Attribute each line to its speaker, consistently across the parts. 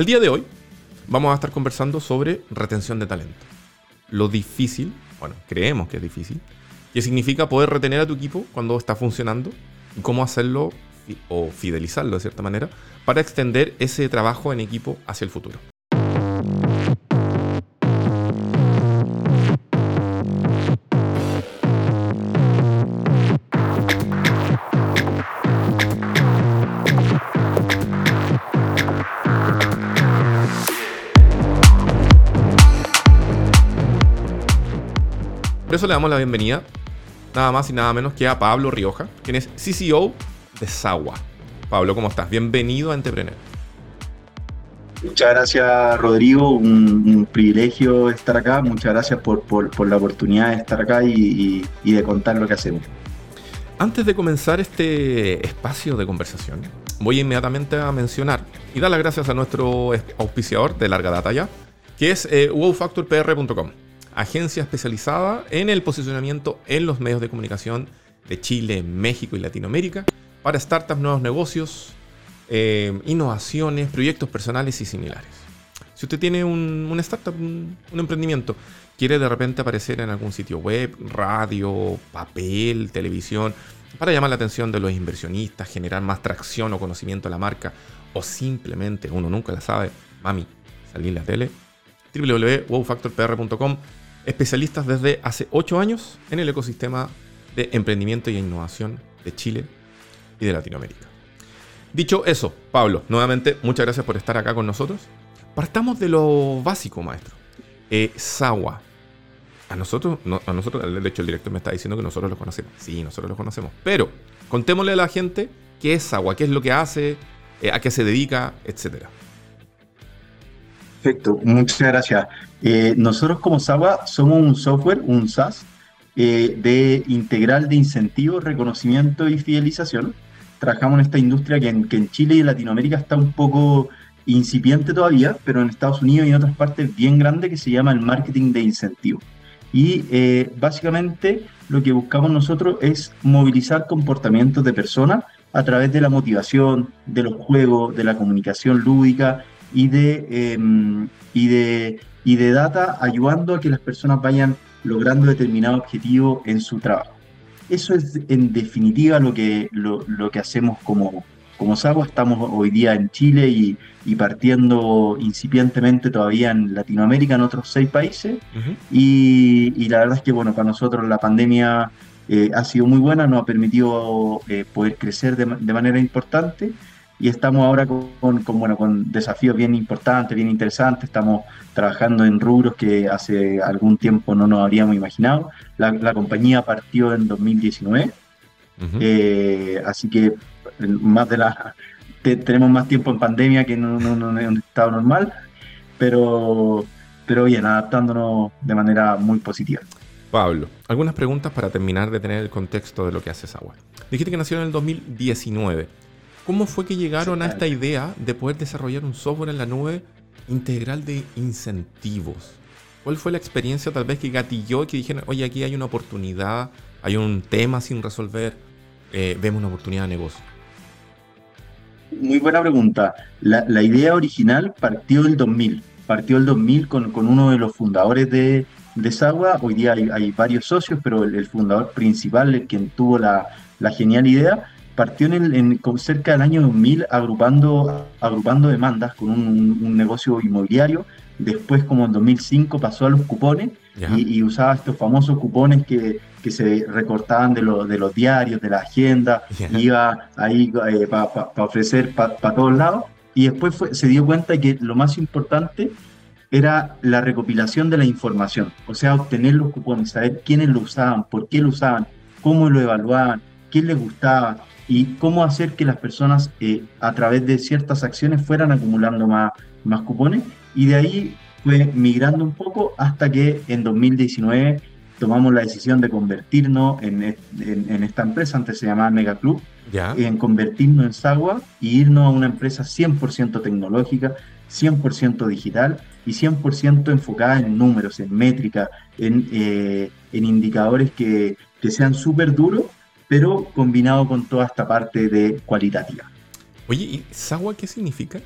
Speaker 1: El día de hoy vamos a estar conversando sobre retención de talento. Lo difícil, bueno, creemos que es difícil, qué significa poder retener a tu equipo cuando está funcionando y cómo hacerlo o fidelizarlo de cierta manera para extender ese trabajo en equipo hacia el futuro. Por eso le damos la bienvenida nada más y nada menos que a Pablo Rioja, quien es CCO de Sagua. Pablo, ¿cómo estás? Bienvenido a Entrepreneur.
Speaker 2: Muchas gracias, Rodrigo. Un, privilegio estar acá. Muchas gracias por, la oportunidad de estar acá y, de contar lo que hacemos.
Speaker 1: Antes de comenzar este espacio de conversación, voy inmediatamente a mencionar y dar las gracias a nuestro auspiciador de larga data ya, que es eh, wowfactorpr.com, agencia especializada en el posicionamiento en los medios de comunicación de Chile, México y Latinoamérica para startups, nuevos negocios, eh, innovaciones, proyectos personales y similares. Si usted tiene un, una startup, un, emprendimiento, quiere de repente aparecer en algún sitio web, radio, papel, televisión, para llamar la atención de los inversionistas, generar más tracción o conocimiento a la marca, o simplemente, uno nunca la sabe, mami, salir en la tele, www.wowfactorpr.com, especialistas desde hace 8 años en el ecosistema de emprendimiento y innovación de Chile y de Latinoamérica. Dicho eso, Pablo, nuevamente muchas gracias por estar acá con nosotros. Partamos de lo básico, maestro. Eh, Sawa. A nosotros, a nosotros, de hecho el director me está diciendo que nosotros lo conocemos. Sí, nosotros lo conocemos. Pero contémosle a la gente qué es Sawa, qué es lo que hace, eh, a qué se dedica, etcétera.
Speaker 2: Perfecto, muchas gracias. Eh, nosotros como Sawa somos un software, un SaaS, de integral de incentivos, reconocimiento y fidelización trabajamos en esta industria que en, Chile y en Latinoamérica está un poco incipiente todavía, pero en Estados Unidos y en otras partes bien grande que se llama el marketing de incentivo. Y eh, básicamente lo que buscamos nosotros es movilizar comportamientos de personas a través de la motivación, de los juegos, de la comunicación lúdica y de, em, y de, y de data, ayudando a que las personas vayan logrando determinado objetivo en su trabajo. Eso es en definitiva lo que, lo, que hacemos como, como Sago. Estamos hoy día en Chile y, partiendo incipientemente todavía en Latinoamérica, en otros seis países. y, la verdad es que, bueno, para nosotros la pandemia eh, ha sido muy buena, nos ha permitido eh, poder crecer de, de manera importante y estamos ahora con, bueno, con desafíos bien importantes, bien interesantes. Estamos trabajando en rubros que hace algún tiempo no nos habríamos imaginado. La, compañía partió en 2019, eh, así que más de la tenemos más tiempo en pandemia que en un, estado normal, pero, pero bien, adaptándonos de manera muy positiva.
Speaker 1: Pablo, algunas preguntas para terminar de tener el contexto de lo que hace Sagua. Dijiste que nació en el 2019. ¿Cómo fue que llegaron a esta idea de poder desarrollar un software en la nube integral de incentivos? ¿Cuál fue la experiencia tal vez que gatilló y que dijeron, oye, aquí hay una oportunidad, hay un tema sin resolver, eh, vemos una oportunidad de negocio?
Speaker 2: Muy buena pregunta. La, idea original partió del 2000. Partió el 2000 con, uno de los fundadores de, de Sagua. Hoy día hay, varios socios, pero el, fundador principal, el quien tuvo la, la genial idea, partió en, el, cerca del año 2000 agrupando, agrupando demandas con un, negocio inmobiliario. Después, como en 2005, pasó a los cupones y, usaba estos famosos cupones que, que se recortaban de, de los diarios, de la agenda, iba ahí eh, para ofrecer para todos lados. Y después se dio cuenta que lo más importante era la recopilación de la información, o sea, obtener los cupones, saber quiénes lo usaban, por qué lo usaban, cómo lo evaluaban, quién les gustaba, y cómo hacer que las personas eh, a través de ciertas acciones fueran acumulando más, más cupones. Y de ahí fue migrando un poco hasta que en 2019 tomamos la decisión de convertirnos en, en, esta empresa, antes se llamaba Mega Club, en convertirnos en Sagua y irnos a una empresa 100% tecnológica, 100% digital y 100% enfocada en números, en métricas, en, eh, en indicadores que, que sean súper duros pero combinado con toda esta parte de cualitativa.
Speaker 1: Oye, ¿y Sagua qué significa?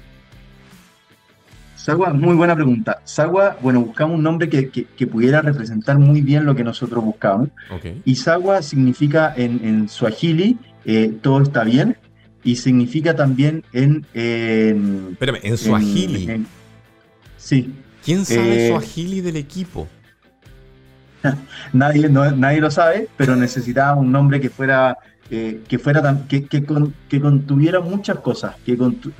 Speaker 2: Sagua, muy buena pregunta. Sagua, bueno, buscamos un nombre que, pudiera representar muy bien lo que nosotros buscamos. Y Sagua significa en, en Swahili, eh, todo está bien, y significa también en...
Speaker 1: Espérame, en Swahili.
Speaker 2: sí.
Speaker 1: ¿Quién sabe eh, Swahili del equipo?
Speaker 2: nadie, nadie lo sabe, pero necesitaba un nombre que fuera eh, que fuera que, que, contuviera muchas cosas, que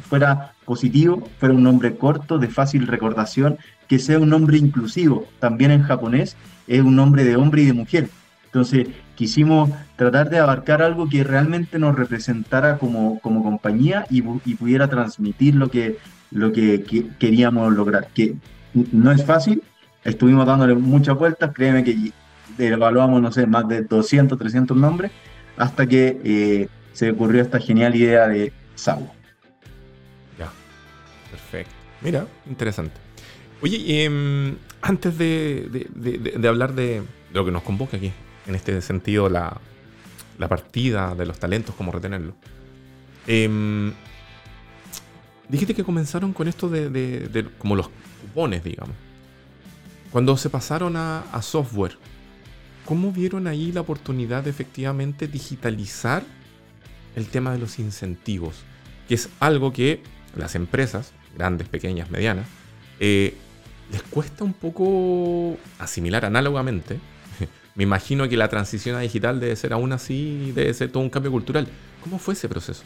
Speaker 2: fuera positivo, fuera un nombre corto, de fácil recordación, que sea un nombre inclusivo. También en japonés es un nombre de hombre y de mujer. Entonces quisimos tratar de abarcar algo que realmente nos representara como, como compañía y, pudiera transmitir lo que, lo que, queríamos lograr. Que no es fácil, estuvimos dándole muchas vueltas, créeme que evaluamos, no sé, más de 200, 300 nombres, hasta que eh, se ocurrió esta genial idea de Sago.
Speaker 1: Ya, perfecto. Mira, interesante. Oye, em, antes de, hablar de, lo que nos convoca aquí, en este sentido, la, partida de los talentos, cómo retenerlo. Em, dijiste que comenzaron con esto de, como los cupones, digamos. Cuando se pasaron a software, ¿Cómo vieron ahí la oportunidad de efectivamente digitalizar el tema de los incentivos? Que es algo que las empresas, grandes, pequeñas, medianas, eh, les cuesta un poco asimilar análogamente. Me imagino que la transición a digital debe ser aún así, debe ser todo un cambio cultural. ¿Cómo fue ese proceso?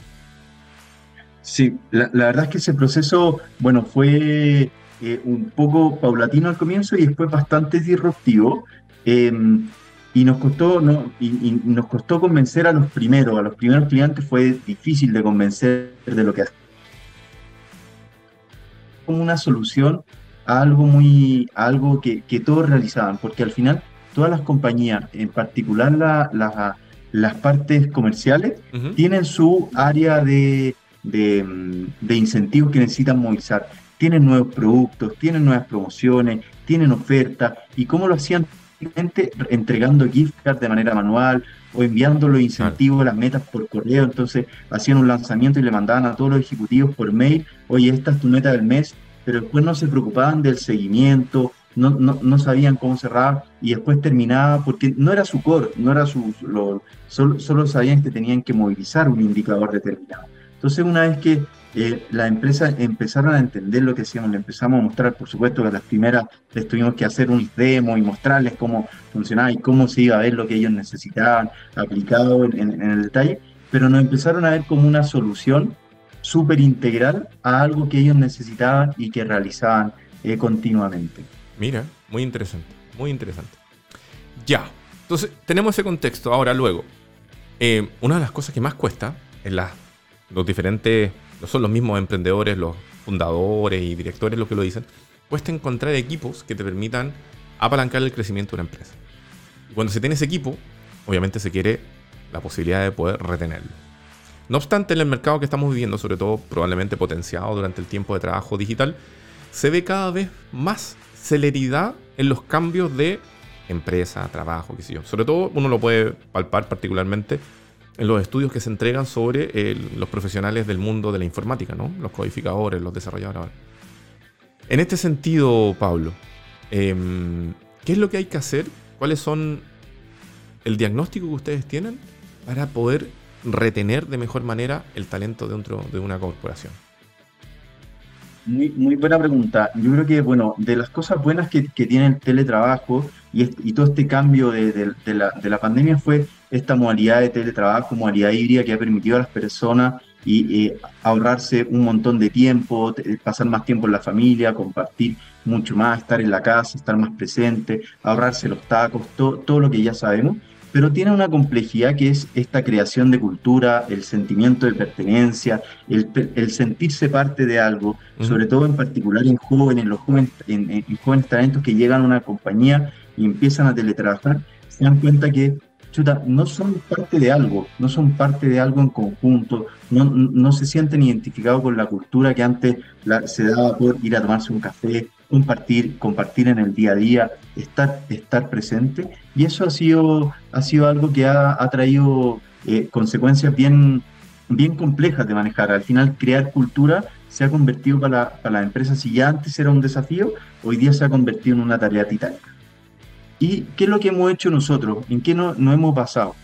Speaker 2: Sí, la, verdad es que ese proceso, bueno, fue eh, un poco paulatino al comienzo y después bastante disruptivo. Em, y nos costó, ¿no? Y, nos costó convencer a los primeros, a los primeros clientes fue difícil de convencer de lo que hacía. Como una solución a algo muy, algo que, que, todos realizaban, porque al final todas las compañías, en particular la, las partes comerciales, tienen su área de, de, de incentivos que necesitan movilizar. Tienen nuevos productos, tienen nuevas promociones, tienen ofertas, y cómo lo hacían entregando gift cards de manera manual o enviando los incentivos, las metas por correo. Entonces hacían un lanzamiento y le mandaban a todos los ejecutivos por mail, oye, esta es tu meta del mes, pero después no se preocupaban del seguimiento, no, no, no sabían cómo cerrar y después terminaba porque no era su core, no era su, solo, solo sabían que tenían que movilizar un indicador determinado. Entonces una vez que eh, las empresas empezaron a entender lo que hacíamos, le empezamos a mostrar, por supuesto que las primeras les tuvimos que hacer un demo y mostrarles cómo funcionaba y cómo se iba a ver lo que ellos necesitaban aplicado en, el detalle, pero nos empezaron a ver como una solución súper integral a algo que ellos necesitaban y que realizaban eh, continuamente.
Speaker 1: Mira, muy interesante, muy interesante. Ya, entonces tenemos ese contexto. Ahora, luego, eh, una de las cosas que más cuesta en las, los diferentes no son los mismos emprendedores, los fundadores y directores los que lo dicen, cuesta encontrar equipos que te permitan apalancar el crecimiento de una empresa. Y cuando se tiene ese equipo, obviamente se quiere la posibilidad de poder retenerlo. No obstante, en el mercado que estamos viviendo, sobre todo probablemente potenciado durante el tiempo de trabajo digital, se ve cada vez más celeridad en los cambios de empresa, trabajo, qué sé yo. Sobre todo uno lo puede palpar particularmente en los estudios que se entregan sobre los profesionales del mundo de la informática, ¿no? Los codificadores, los desarrolladores. En este sentido, Pablo, em, ¿qué es lo que hay que hacer? ¿Cuáles son el diagnóstico que ustedes tienen para poder retener de mejor manera el talento dentro de una corporación?
Speaker 2: Muy buena pregunta. Yo creo que, bueno, de las cosas buenas que, tiene el teletrabajo y, todo este cambio de, la, pandemia fue esta modalidad de teletrabajo, modalidad híbrida que ha permitido a las personas y, ahorrarse un montón de tiempo, pasar más tiempo en la familia, compartir mucho más, estar en la casa, estar más presente, ahorrarse los tacos, todo lo que ya sabemos. Pero tiene una complejidad que es esta creación de cultura, el sentimiento de pertenencia, el, sentirse parte de algo, sobre todo en particular en jóvenes, los jóvenes, en, jóvenes talentos que llegan a una compañía y empiezan a teletrabajar, se dan cuenta que chuta, no son parte de algo, no son parte de algo en conjunto, no, no se sienten identificados con la cultura que antes se daba por ir a tomarse un café, compartir, compartir en el día a día, estar, estar presente. Y eso ha sido, ha sido algo que ha, traído eh, consecuencias bien, bien complejas de manejar. Al final, crear cultura se ha convertido para, para la empresa, si ya antes era un desafío, hoy día se ha convertido en una tarea titánica. ¿Y qué es lo que hemos hecho nosotros? ¿En qué no, no hemos basado?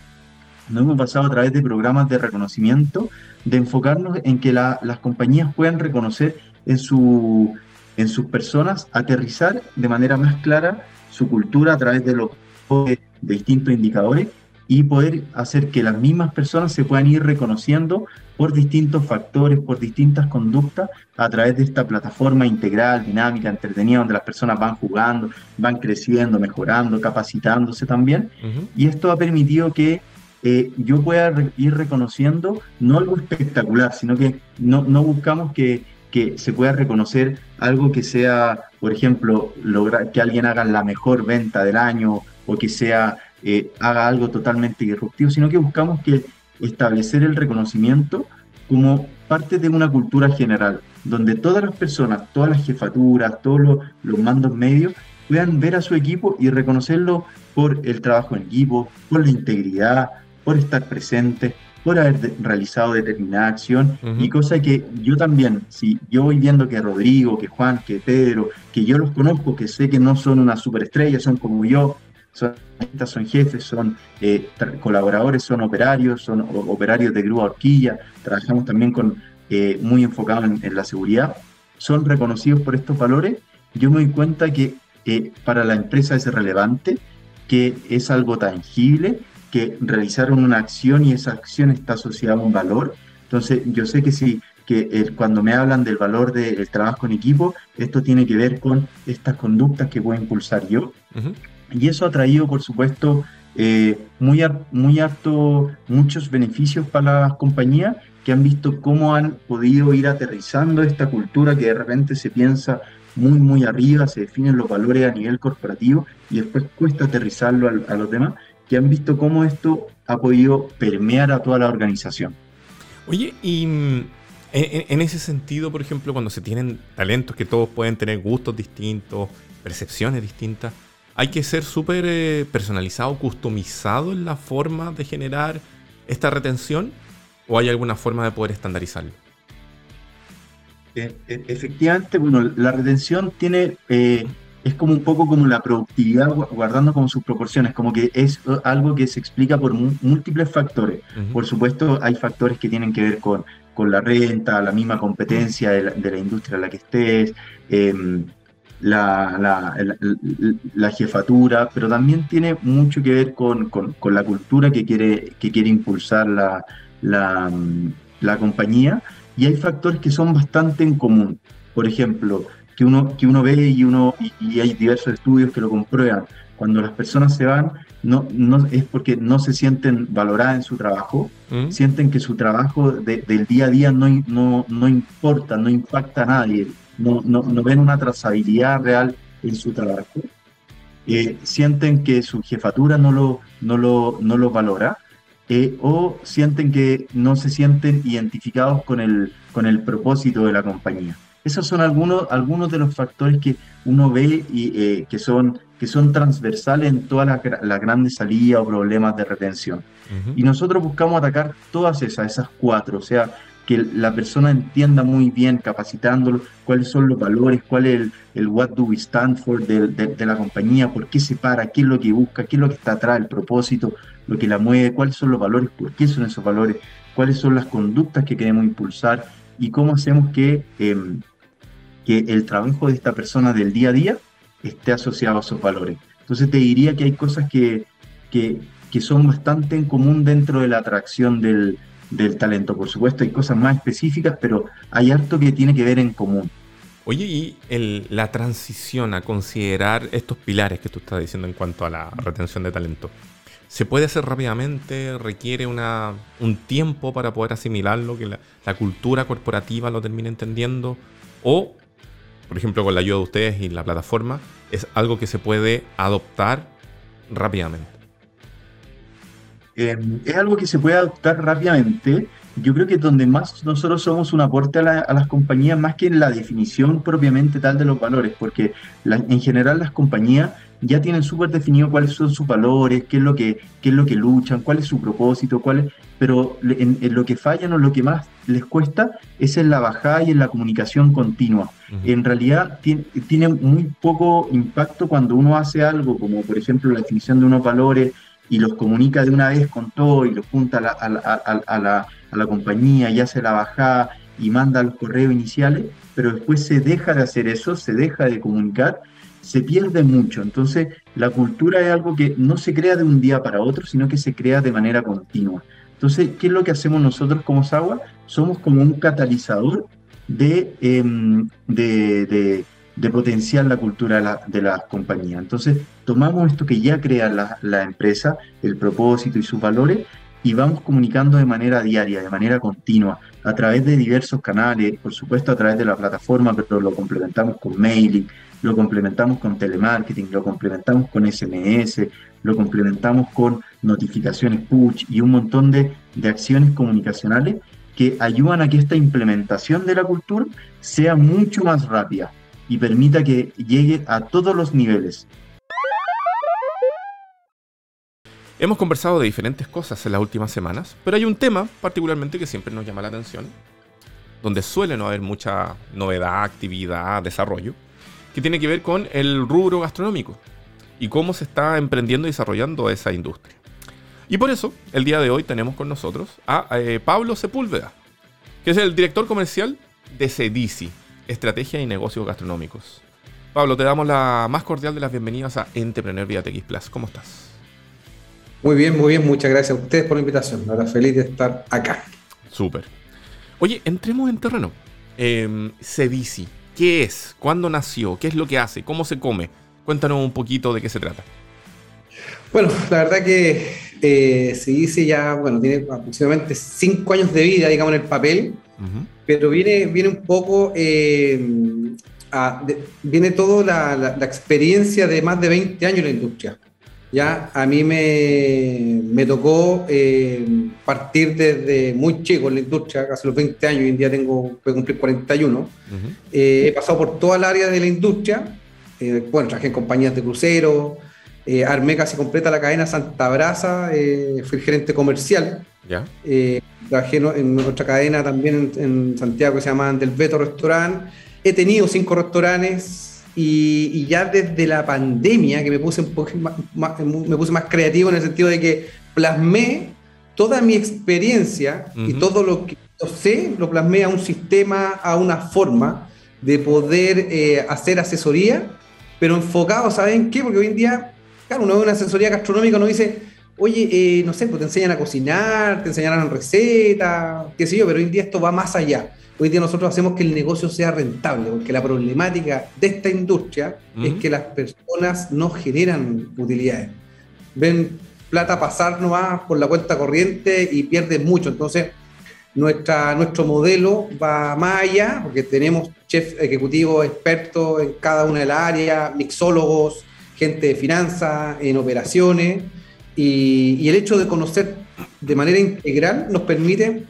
Speaker 2: Nos hemos basado a través de programas de reconocimiento, de enfocarnos en que las compañías puedan reconocer en, su, en sus personas, aterrizar de manera más clara su cultura a través de los distintos indicadores y poder hacer que las mismas personas se puedan ir reconociendo por distintos factores, por distintas conductas, a través de esta plataforma integral, dinámica, entretenida, donde las personas van jugando, van creciendo, mejorando, capacitándose también. Y esto ha permitido que eh, yo pueda ir reconociendo no algo espectacular, sino que no, no buscamos que, que, se pueda reconocer algo que sea, por ejemplo, lograr que alguien haga la mejor venta del año o que sea eh, haga algo totalmente disruptivo, sino que buscamos que establecer el reconocimiento como parte de una cultura general, donde todas las personas, todas las jefaturas, todos los, mandos medios puedan ver a su equipo y reconocerlo por el trabajo en equipo, por la integridad, por estar presente, por haber realizado determinada acción. Y cosa que yo también, si yo voy viendo que Rodrigo, que Juan, que Pedro, que yo los conozco, que sé que no son una superestrella, son como yo, son, son jefes, son eh, colaboradores, son operarios, son operarios de grúa horquilla, trabajamos también con eh, muy enfocados en, la seguridad, son reconocidos por estos valores, yo me doy cuenta que eh, para la empresa es relevante, que es algo tangible, que realizaron una acción y esa acción está asociada a un valor. Entonces, yo sé que si que cuando me hablan del valor del trabajo en equipo, esto tiene que ver con estas conductas que voy a impulsar yo. Y eso ha traído, por supuesto, eh, muy, muy muchos beneficios para las compañías que han visto cómo han podido ir aterrizando esta cultura que de repente se piensa muy, muy arriba, se definen los valores a nivel corporativo y después cuesta aterrizarlo a, a los demás, que han visto cómo esto ha podido permear a toda la organización.
Speaker 1: Oye, y mm, en, ese sentido, por ejemplo, cuando se tienen talentos que todos pueden tener gustos distintos, percepciones distintas, hay que ser súper eh, personalizado, customizado en la forma de generar esta retención o hay alguna forma de poder estandarizarlo?
Speaker 2: E, e, efectivamente, bueno, la retención tiene, eh, es como un poco como la productividad guardando como sus proporciones, como que es algo que se explica por múltiples factores. Por supuesto, hay factores que tienen que ver con, con la renta, la misma competencia de la, industria en la que estés, em, la, la, jefatura, pero también tiene mucho que ver con, con, la cultura que quiere, que quiere impulsar la, la, compañía y hay factores que son bastante en común. Por ejemplo, que uno, que uno ve y, uno, y, hay diversos estudios que lo comprueban. Cuando las personas se van, no, no es porque no se sienten valoradas en su trabajo, mm. sienten que su trabajo del día a día no, no, no importa, no impacta a nadie no, no, no ven una trazabilidad real en su trabajo, eh, sienten que su jefatura no lo, no lo, no lo valora eh, o sienten que no se sienten identificados con el, con el propósito de la compañía. Esos son algunos, algunos de los factores que uno ve y eh, que, son, que son transversales en todas las la grandes salidas o problemas de retención. Y nosotros buscamos atacar todas esas, esas cuatro, o sea, que la persona entienda muy bien, capacitándolo, cuáles son los valores, cuál es el, what do we stand for de, la compañía, por qué se para, qué es lo que busca, qué es lo que está atrás, el propósito, lo que la mueve, cuáles son los valores, por qué son esos valores, cuáles son las conductas que queremos impulsar y cómo hacemos que, em, que el trabajo de esta persona del día a día esté asociado a esos valores. Entonces te diría que hay cosas que, que, que son bastante en común dentro de la atracción del, del talento. Por supuesto, hay cosas más específicas, pero hay harto que tiene que ver en común.
Speaker 1: Oye, y la transición a considerar estos pilares que tú estás diciendo en cuanto a la retención de talento, ¿se puede hacer rápidamente? ¿Requiere una, un tiempo para poder asimilarlo, que la, la cultura corporativa lo termine entendiendo? ¿O, por ejemplo, con la ayuda de ustedes y la plataforma, es algo que se puede adoptar rápidamente?
Speaker 2: Em, es algo que se puede adoptar rápidamente. Yo creo que donde más nosotros somos un aporte a, las compañías, más que en la definición propiamente tal de los valores, porque en general las compañías ya tienen súper definido cuáles son sus valores, qué es lo que, qué es lo que luchan, cuál es su propósito, cuál es, pero en, lo que fallan o lo que más les cuesta es en la bajada y en la comunicación continua. En realidad tiene, tiene, muy poco impacto cuando uno hace algo, como por ejemplo la definición de unos valores y los comunica de una vez con todo y los junta a la, a, a, la, a la compañía y hace la bajada y manda los correos iniciales, pero después se deja de hacer eso, se deja de comunicar se pierde mucho. Entonces, la cultura es algo que no se crea de un día para otro, sino que se crea de manera continua. Entonces, ¿qué es lo que hacemos nosotros como SAGUA? Somos como un catalizador de, em, de, potenciar la cultura de la, de compañía. Entonces, tomamos esto que ya crea la, la empresa, el propósito y sus valores, y vamos comunicando de manera diaria, de manera continua, a través de diversos canales, por supuesto a través de la plataforma, pero lo complementamos con mailing, lo complementamos con telemarketing, lo complementamos con SMS, lo complementamos con notificaciones push y un montón de, acciones comunicacionales que ayudan a que esta implementación de la cultura sea mucho más rápida y permita que llegue a todos los niveles.
Speaker 1: Hemos conversado de diferentes cosas en las últimas semanas, pero hay un tema particularmente que siempre nos llama la atención, donde suele no haber mucha novedad, actividad, desarrollo, que tiene que ver con el rubro gastronómico y cómo se está emprendiendo y desarrollando esa industria. Y por eso, el día de hoy tenemos con nosotros a eh, Pablo Sepúlveda, que es el director comercial de Cedici, Estrategia y Negocios Gastronómicos. Pablo, te damos la más cordial de las bienvenidas a Entrepreneur Vía TX Plus. ¿Cómo estás?
Speaker 3: Muy bien, muy bien. Muchas gracias a ustedes por la invitación. Ahora feliz de estar acá.
Speaker 1: Súper. Oye, entremos en terreno. Eh, ¿Qué es? ¿Cuándo nació? ¿Qué es lo que hace? ¿Cómo se come? Cuéntanos un poquito de qué se trata.
Speaker 3: Bueno, la verdad que eh, se dice ya, bueno, tiene aproximadamente cinco años de vida, digamos, en el papel, pero viene, viene un poco, eh, viene toda la, la, experiencia de más de 20 años en la industria. Ya a mí me, me tocó eh, partir desde muy chico en la industria, casi los 20 años, hoy en día tengo, voy a cumplir 41. Eh, he pasado por toda el área de la industria, eh, bueno, trabajé en compañías de crucero, armé casi completa la cadena Santa Brasa, fui gerente comercial. ¿Ya? Trabajé en, otra cadena también en, en, Santiago que se llama Del Beto Restaurant. He tenido cinco restaurantes, y, ya desde la pandemia, que me puse, un poco más, me puse más creativo en el sentido de que plasmé toda mi experiencia y todo lo que yo sé, lo plasmé a un sistema, a una forma de poder eh, hacer asesoría, pero enfocado, ¿saben qué? Porque hoy en día, claro, uno ve una asesoría gastronómica, uno dice, oye, eh, no sé, pues te enseñan a cocinar, te enseñan recetas, qué sé yo, pero hoy en día esto va más allá. Hoy día nosotros hacemos que el negocio sea rentable, porque la problemática de esta industria es que las personas no generan utilidades. Ven plata pasar nomás por la cuenta corriente y pierden mucho. Entonces, nuestra, nuestro modelo va más allá, porque tenemos chefs ejecutivos expertos en cada una de las áreas, mixólogos, gente de finanzas, en operaciones, y, y el hecho de conocer de manera integral nos permite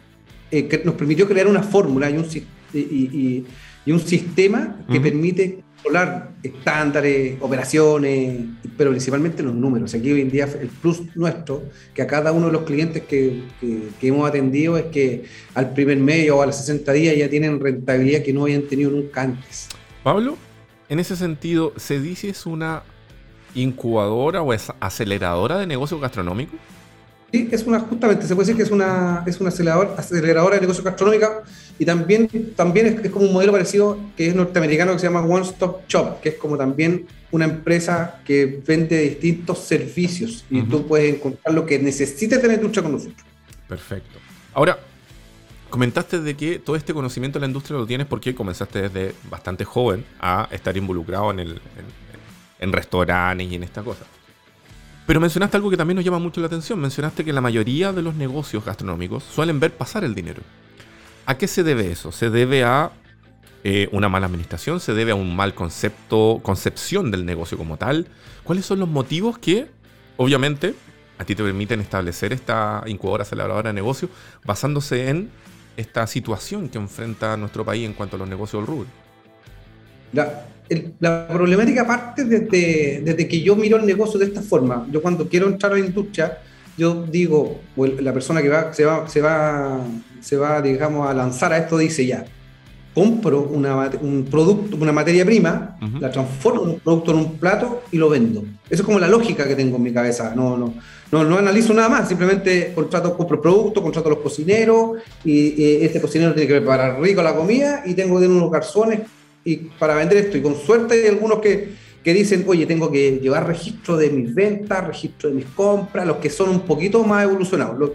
Speaker 3: eh, que nos permitió crear una fórmula y un, y, un sistema que permite controlar estándares, operaciones, pero principalmente los números. Aquí hoy en día el plus nuestro, que a cada uno de los clientes que, que, hemos atendido es que al primer medio o a los 60 días ya tienen rentabilidad que no habían tenido nunca antes.
Speaker 1: Pablo, en ese sentido, ¿se dice es una incubadora o es aceleradora de negocios gastronómicos?
Speaker 3: Sí, es una, justamente, se puede decir que es una, es una aceleradora, de negocio gastronómica y también, también es, como un modelo parecido que es norteamericano que se llama One Stop Shop, que es como también una empresa que vende distintos servicios y tú puedes encontrar lo que necesites la industria con nosotros.
Speaker 1: Perfecto. Ahora, comentaste de que todo este conocimiento de la industria lo tienes porque comenzaste desde bastante joven a estar involucrado en, el, en, en restaurantes y en esta cosa. Pero mencionaste algo que también nos llama mucho la atención. Mencionaste que la mayoría de los negocios gastronómicos suelen ver pasar el dinero. ¿A qué se debe eso? ¿Se debe a eh, una mala administración? ¿Se debe a un mal concepto, concepción del negocio como tal? ¿Cuáles son los motivos que, obviamente, a ti te permiten establecer esta incubadora aceleradora de negocio basándose en esta situación que enfrenta nuestro país en cuanto a los negocios del rubro.
Speaker 3: La, problemática parte desde, desde, que yo miro el negocio de esta forma. Yo cuando quiero entrar a la industria, yo digo, la persona que va, se, va, se, va, se va, digamos, a lanzar a esto dice ya, compro una, un producto, una materia prima, la transformo en un producto en un plato y lo vendo. Eso es como la lógica que tengo en mi cabeza. No, no, no, no analizo nada más, simplemente contrato, compro el producto, contrato a los cocineros y, este cocinero tiene que preparar rico la comida y tengo que tener unos garzones y para vender esto. Y con suerte hay algunos que, que dicen, oye, tengo que llevar registro de mis ventas, registro de mis compras, los que son un poquito más evolucionados.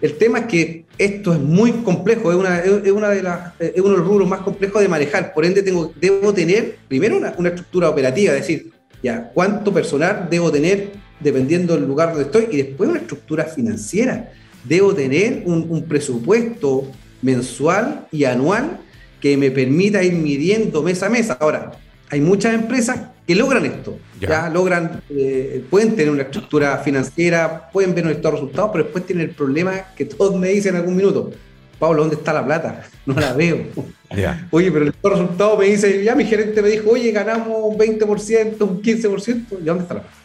Speaker 3: el tema es que esto es muy complejo, es, una, es, de las, uno de los rubros más complejos de manejar. Por ende, tengo, debo tener primero una, una estructura operativa, es decir, ya, cuánto personal debo tener dependiendo del lugar donde estoy, y después una estructura financiera. Debo tener un, presupuesto mensual y anual que me permita ir midiendo mes a mes. Ahora, hay muchas empresas que logran esto, ya, logran, eh, pueden tener una estructura financiera, pueden ver nuestros resultados, pero después tienen el problema que todos me dicen en algún minuto. Pablo, ¿dónde está la plata? No la veo. Oye, pero el resultado me dice, ya mi gerente me dijo, oye, ganamos un 20%, un 15%, ¿y dónde está la plata?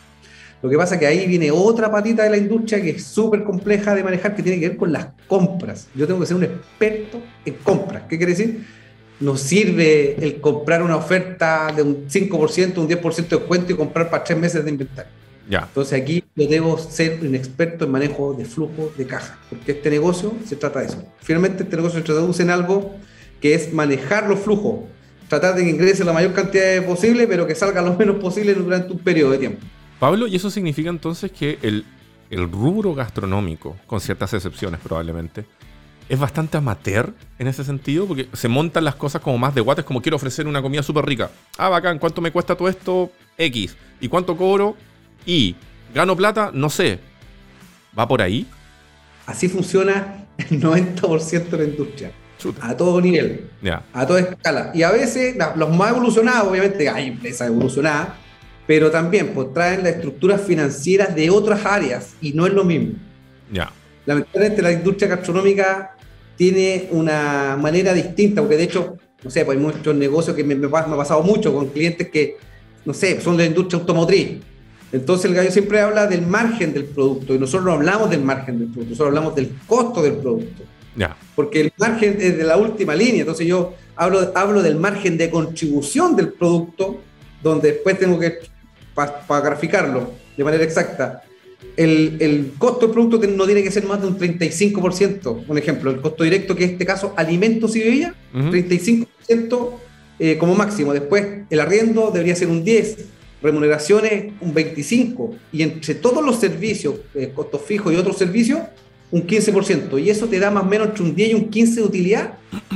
Speaker 3: Lo que pasa es que ahí viene otra patita de la industria que es súper compleja de manejar, que tiene que ver con las compras. Yo tengo que ser un experto en compras. ¿Qué quiere decir? No sirve el comprar una oferta de un 5%, un 10% de descuento y comprar para tres meses de inventario. Ya. Entonces aquí yo debo ser un experto en manejo de flujo de caja, porque este negocio se trata de eso. Finalmente este negocio se traduce en algo que es manejar los flujos, tratar de que ingrese la mayor cantidad posible, pero que salga lo menos posible durante un periodo de tiempo.
Speaker 1: Pablo, ¿y eso significa entonces que el, rubro gastronómico, con ciertas excepciones probablemente, es bastante amateur en ese sentido? Porque se montan las cosas como más de guates, como quiero ofrecer una comida súper rica. Ah, bacán, ¿cuánto me cuesta todo esto? X. ¿Y cuánto cobro? Y. ¿Gano plata? No sé. ¿Va por ahí?
Speaker 3: Así funciona el 90% de la industria. A todo nivel. A toda escala. Y a veces, los más evolucionados, obviamente, hay empresas evolucionadas pero también pues, traen las estructuras financieras de otras áreas y no es lo mismo. Ya. Lamentablemente la industria gastronómica tiene una manera distinta, porque de hecho, no sé, pues hay muchos negocios que me, me, ha pasado mucho con clientes que, no sé, son de la industria automotriz. Entonces el gallo siempre habla del margen del producto y nosotros no hablamos del margen del producto, nosotros hablamos del costo del producto. Porque el margen es de la última línea, entonces yo hablo, hablo del margen de contribución del producto, donde después tengo que para graficarlo de manera exacta, el, el, costo del producto no tiene que ser más de un 35%. Un ejemplo, el costo directo, que en este caso alimentos y bebidas, 35% eh, como máximo. Después, el arriendo debería ser un 10%, remuneraciones un 25%, y entre todos los servicios, eh, costos fijos y otros servicios, un 15%. Y eso te da más o menos entre un 10 y un 15 de utilidad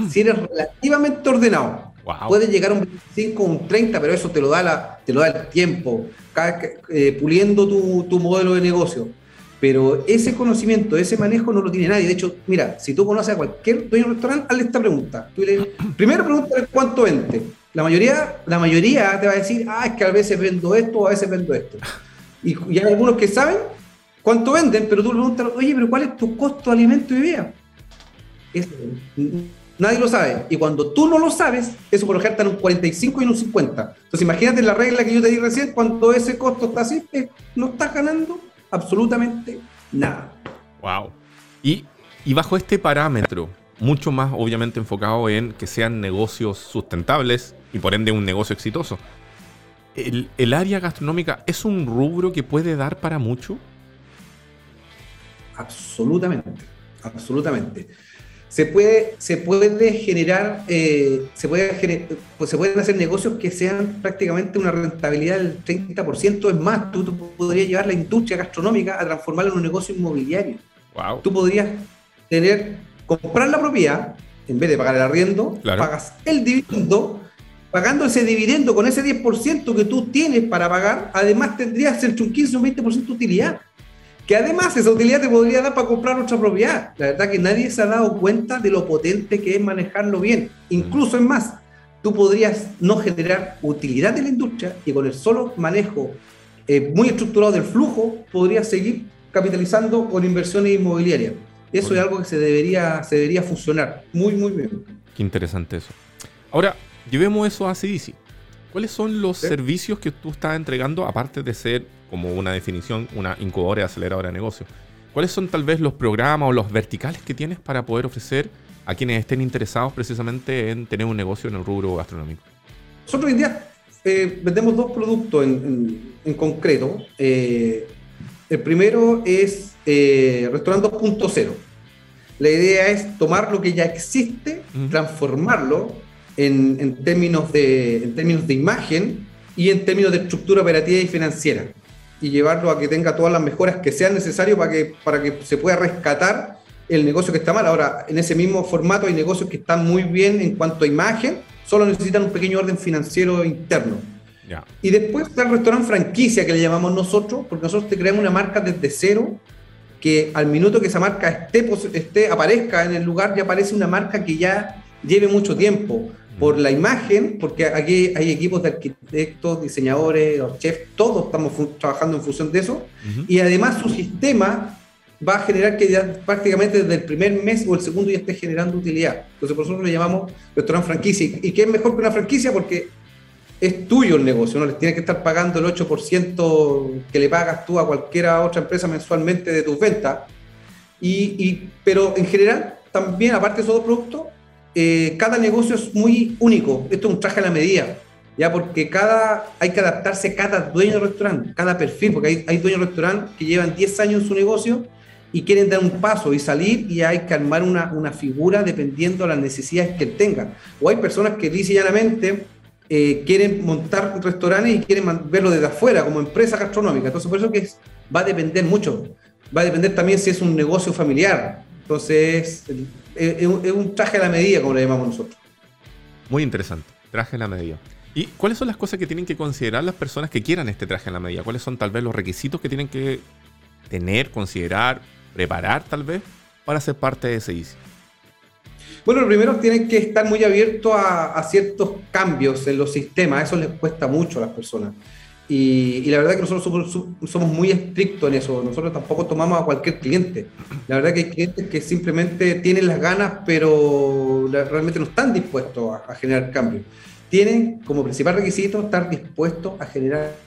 Speaker 3: si eres relativamente ordenado. Puede llegar a un 25, un 30, pero eso te lo da, la, te lo da el tiempo, eh, puliendo tu, tu, modelo de negocio. Pero ese conocimiento, ese manejo no lo tiene nadie. De hecho, mira, si tú conoces a cualquier dueño de restaurante, hazle esta pregunta. primero pregúntale cuánto vende. La mayoría, la mayoría te va a decir, ah, es que a veces vendo esto, a veces vendo esto. Y, hay algunos que saben cuánto venden, pero tú le preguntas, oye, pero ¿cuál es tu costo de alimento y bebida? Eso, Nadie lo sabe. Y cuando tú no lo sabes, eso por ejemplo está en un 45 y en un 50. Entonces imagínate la regla que yo te di recién, cuando ese costo está así, no estás ganando absolutamente nada.
Speaker 1: Wow. Y, bajo este parámetro, mucho más obviamente enfocado en que sean negocios sustentables y por ende un negocio exitoso. ¿El, el área gastronómica es un rubro que puede dar para mucho?
Speaker 3: Absolutamente, absolutamente se puede, se puede generar, eh, se, puede pues se pueden hacer negocios que sean prácticamente una rentabilidad del 30%. Es más, tú, podrías llevar la industria gastronómica a transformarla en un negocio inmobiliario. Wow. Tú podrías tener, comprar la propiedad, en vez de pagar el arriendo, pagas el dividendo. Pagando ese dividendo con ese 10% que tú tienes para pagar, además tendrías entre un 15 o un 20% de utilidad que además esa utilidad te podría dar para comprar otra propiedad. La verdad que nadie se ha dado cuenta de lo potente que es manejarlo bien. Incluso es más, tú podrías no generar utilidad en la industria y con el solo manejo eh, muy estructurado del flujo podrías seguir capitalizando con inversiones inmobiliarias. Eso es algo que se debería, se debería fusionar. Muy, muy bien.
Speaker 1: Qué interesante eso. Ahora, llevemos eso a CDC. ¿Cuáles son los servicios que tú estás entregando, aparte de ser, como una definición, una incubadora y aceleradora de negocio? ¿Cuáles son tal vez los programas o los verticales que tienes para poder ofrecer a quienes estén interesados precisamente en tener un negocio en el rubro gastronómico?
Speaker 3: Nosotros hoy en día eh, vendemos dos productos en, concreto. Eh, el primero es eh, Restaurante 2.0. La idea es tomar lo que ya existe, transformarlo en, términos de, en términos de imagen y en términos de estructura operativa y financiera. Y llevarlo a que tenga todas las mejoras que sean necesarias para que, para que se pueda rescatar el negocio que está mal. Ahora, en ese mismo formato hay negocios que están muy bien en cuanto a imagen, solo necesitan un pequeño orden financiero interno. Y después está el restaurante franquicia que le llamamos nosotros, porque nosotros te creamos una marca desde cero, que al minuto que esa marca esté, esté, aparezca en el lugar, ya aparece una marca que ya lleve mucho tiempo. Por la imagen, porque aquí hay equipos de arquitectos, diseñadores, chefs, todos estamos trabajando en función de eso. Y además su sistema va a generar que ya prácticamente desde el primer mes o el segundo ya esté generando utilidad. Entonces, por eso le llamamos restaurante franquicia. ¿Y qué es mejor que una franquicia? Porque es tuyo el negocio, no les tienes que estar pagando el 8% que le pagas tú a cualquier otra empresa mensualmente de tus ventas. Y, pero en general, también, aparte de esos dos productos, eh, cada negocio es muy único. Esto es un traje a la medida, ya porque cada, hay que adaptarse a cada dueño de restaurante, cada perfil, porque hay, hay dueños de restaurante que llevan 10 años en su negocio y quieren dar un paso y salir y hay que armar una, una figura dependiendo de las necesidades que tengan. O hay personas que dicen llanamente eh, quieren montar restaurantes y quieren verlo desde afuera como empresa gastronómica. Entonces, por eso que va a depender mucho. Va a depender también si es un negocio familiar. Entonces, es, un traje a la medida, como le llamamos nosotros.
Speaker 1: Muy interesante, traje a la medida. ¿Y cuáles son las cosas que tienen que considerar las personas que quieran este traje a la medida? ¿Cuáles son tal vez los requisitos que tienen que tener, considerar, preparar tal vez para ser parte de ese ICI?
Speaker 3: Bueno, lo primero tienen que estar muy abiertos a, ciertos cambios en los sistemas, eso les cuesta mucho a las personas. Y, la verdad que nosotros somos, muy estrictos en eso, nosotros tampoco tomamos a cualquier cliente. La verdad que hay clientes que simplemente tienen las ganas, pero realmente no están dispuestos a, a generar cambios. Tienen como principal requisito estar dispuestos a generar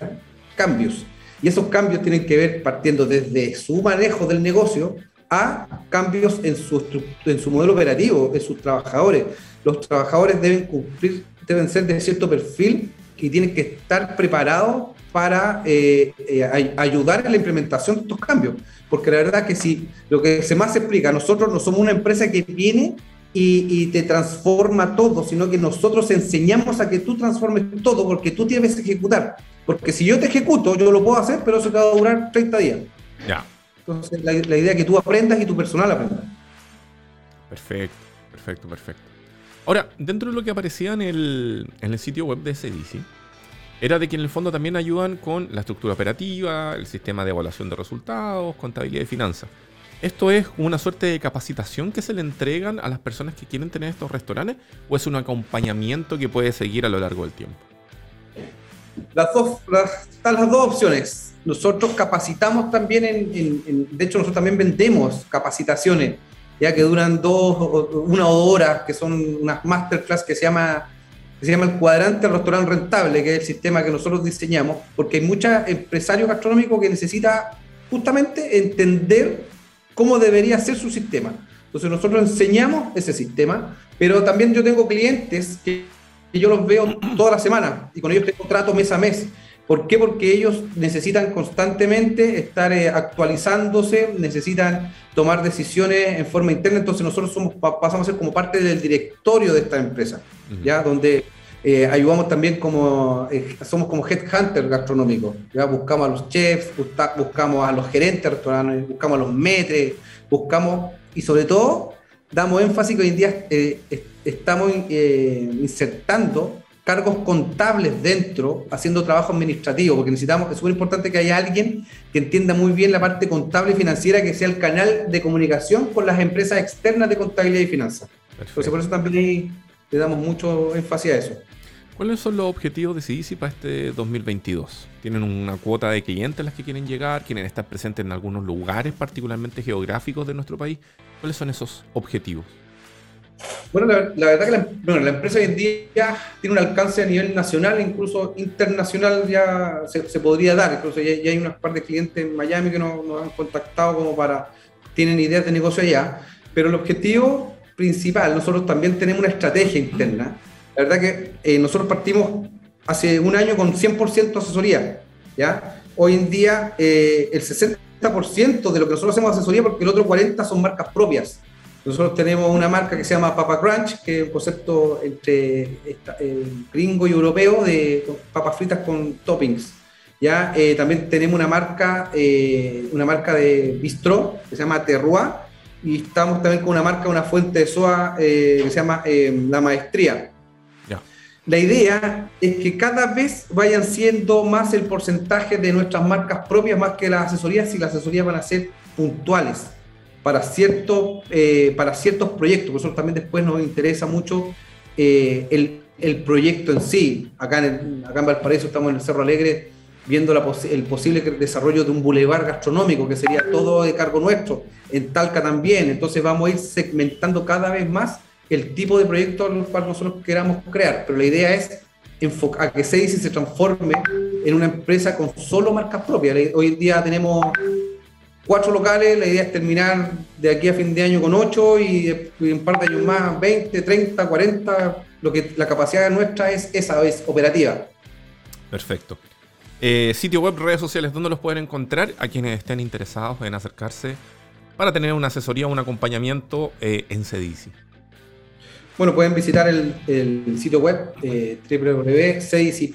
Speaker 3: cambios. Y esos cambios tienen que ver partiendo desde su manejo del negocio, a cambios en su, en su modelo operativo, en sus trabajadores. Los trabajadores deben cumplir, deben ser de cierto perfil y tienen que estar preparados para eh, eh, ayudar en la implementación de estos cambios. Porque la verdad que si lo que se más explica, nosotros no somos una empresa que viene y, y, te transforma todo, sino que nosotros enseñamos a que tú transformes todo porque tú tienes que ejecutar. Porque si yo te ejecuto, yo lo puedo hacer, pero eso te va a durar 30 días.
Speaker 1: Ya.
Speaker 3: Entonces, la, idea es que tú aprendas y tu personal aprenda.
Speaker 1: Perfecto, perfecto, perfecto. Ahora, dentro de lo que aparecía en el, sitio web de CDC, era de que en el fondo también ayudan con la estructura operativa, el sistema de evaluación de resultados, contabilidad y finanzas. ¿Esto es una suerte de capacitación que se le entregan a las personas que quieren tener estos restaurantes o es un acompañamiento que puede seguir a lo largo del tiempo?
Speaker 3: Las dos, están las dos opciones. Nosotros capacitamos también, en, de hecho nosotros también vendemos capacitaciones, ya que duran dos, una o dos horas, que son unas masterclass que se llama, que se llama el cuadrante restaurante rentable, que es el sistema que nosotros diseñamos, porque hay muchos empresarios gastronómicos que necesitan justamente entender cómo debería ser su sistema. Entonces nosotros enseñamos ese sistema, pero también yo tengo clientes que yo los veo toda la semana y con ellos tengo trato mes a mes. ¿Por qué? Porque ellos necesitan constantemente estar eh, actualizándose, necesitan tomar decisiones en forma interna, entonces nosotros somos, pasamos a ser como parte del directorio de esta empresa, ¿ya? Donde eh, ayudamos también como, eh, somos como headhunter gastronómico, ¿ya? Buscamos a los chefs, buscamos a los gerentes restaurantes, buscamos a los metres, buscamos, y sobre todo, damos énfasis que hoy en día estamos insertando cargos contables dentro, haciendo trabajo administrativo, porque necesitamos, es súper importante que haya alguien que entienda muy bien la parte contable y financiera, que sea el canal de comunicación con las empresas externas de contabilidad y finanzas. Entonces, por eso también le damos mucho énfasis a eso.
Speaker 1: ¿Cuáles son los objetivos de CIDICI para este 2022? ¿Tienen una cuota de clientes a las que quieren llegar? ¿Quieren estar presentes en algunos lugares particularmente geográficos de nuestro país? ¿Cuáles son esos objetivos?
Speaker 3: Bueno, la, verdad que la, la, empresa hoy en día tiene un alcance a nivel nacional, incluso internacional ya se, podría dar. Incluso ya, hay unas par de clientes en Miami que nos, han contactado como para, tienen ideas de negocio allá. Pero el objetivo principal, nosotros también tenemos una estrategia interna la verdad que eh, nosotros partimos hace un año con 100% asesoría, ¿ya? Hoy en día eh, el 60% de lo que nosotros hacemos asesoría porque el otro 40% son marcas propias. Nosotros tenemos una marca que se llama Papa Crunch, que es un concepto entre eh, gringo y europeo de papas fritas con toppings. ¿ya? también tenemos una marca, una marca de bistró que se llama Terroir y estamos también con una marca, una fuente de soa que se llama La Maestría. La idea es que cada vez vayan siendo más el porcentaje de nuestras marcas propias, más que las asesorías, y las asesorías van a ser puntuales para, cierto, eh, para ciertos proyectos. Por eso también después nos interesa mucho eh, el, el, proyecto en sí. Acá en, acá en Valparaíso estamos en el Cerro Alegre viendo el posible desarrollo de un bulevar gastronómico, que sería todo de cargo nuestro. En Talca también. Entonces vamos a ir segmentando cada vez más el tipo de proyecto al cual nosotros queramos crear, pero la idea es a que Seizi se transforme en una empresa con solo marcas propias. Hoy en día tenemos cuatro locales, la idea es terminar de aquí a fin de año con ocho y, en par de años más 20, 30, 40, lo que la capacidad nuestra es esa, es operativa.
Speaker 1: Perfecto. Eh, sitio web, redes sociales, ¿dónde los pueden encontrar a quienes estén interesados en acercarse para tener una asesoría un acompañamiento eh, en CEDICI?
Speaker 3: Bueno, pueden visitar el, sitio web eh, www.cedici.cl.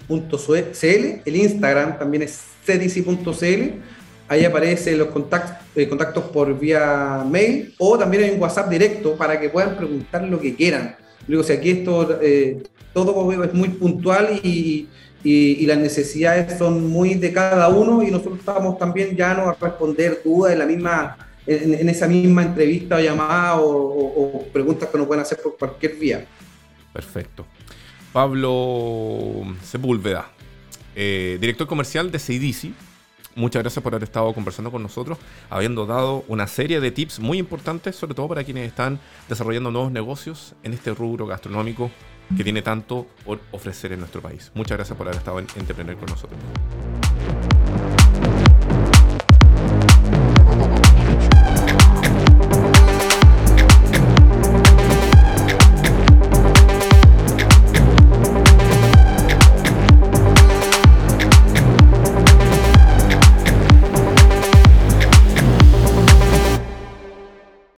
Speaker 3: El Instagram también es cedici.cl. Ahí aparecen los contactos, eh, contactos por vía mail o también hay un WhatsApp directo para que puedan preguntar lo que quieran. Luego, si aquí esto, eh, todo es muy puntual y, las necesidades son muy de cada uno y nosotros estamos también ya no a responder dudas de la misma en, esa misma entrevista o llamada o, preguntas que nos pueden hacer por cualquier vía.
Speaker 1: Perfecto. Pablo Sepúlveda, eh, director comercial de Seidisi. Muchas gracias por haber estado conversando con nosotros, habiendo dado una serie de tips muy importantes, sobre todo para quienes están desarrollando nuevos negocios en este rubro gastronómico que tiene tanto por ofrecer en nuestro país. Muchas gracias por haber estado en Entrepreneur con nosotros.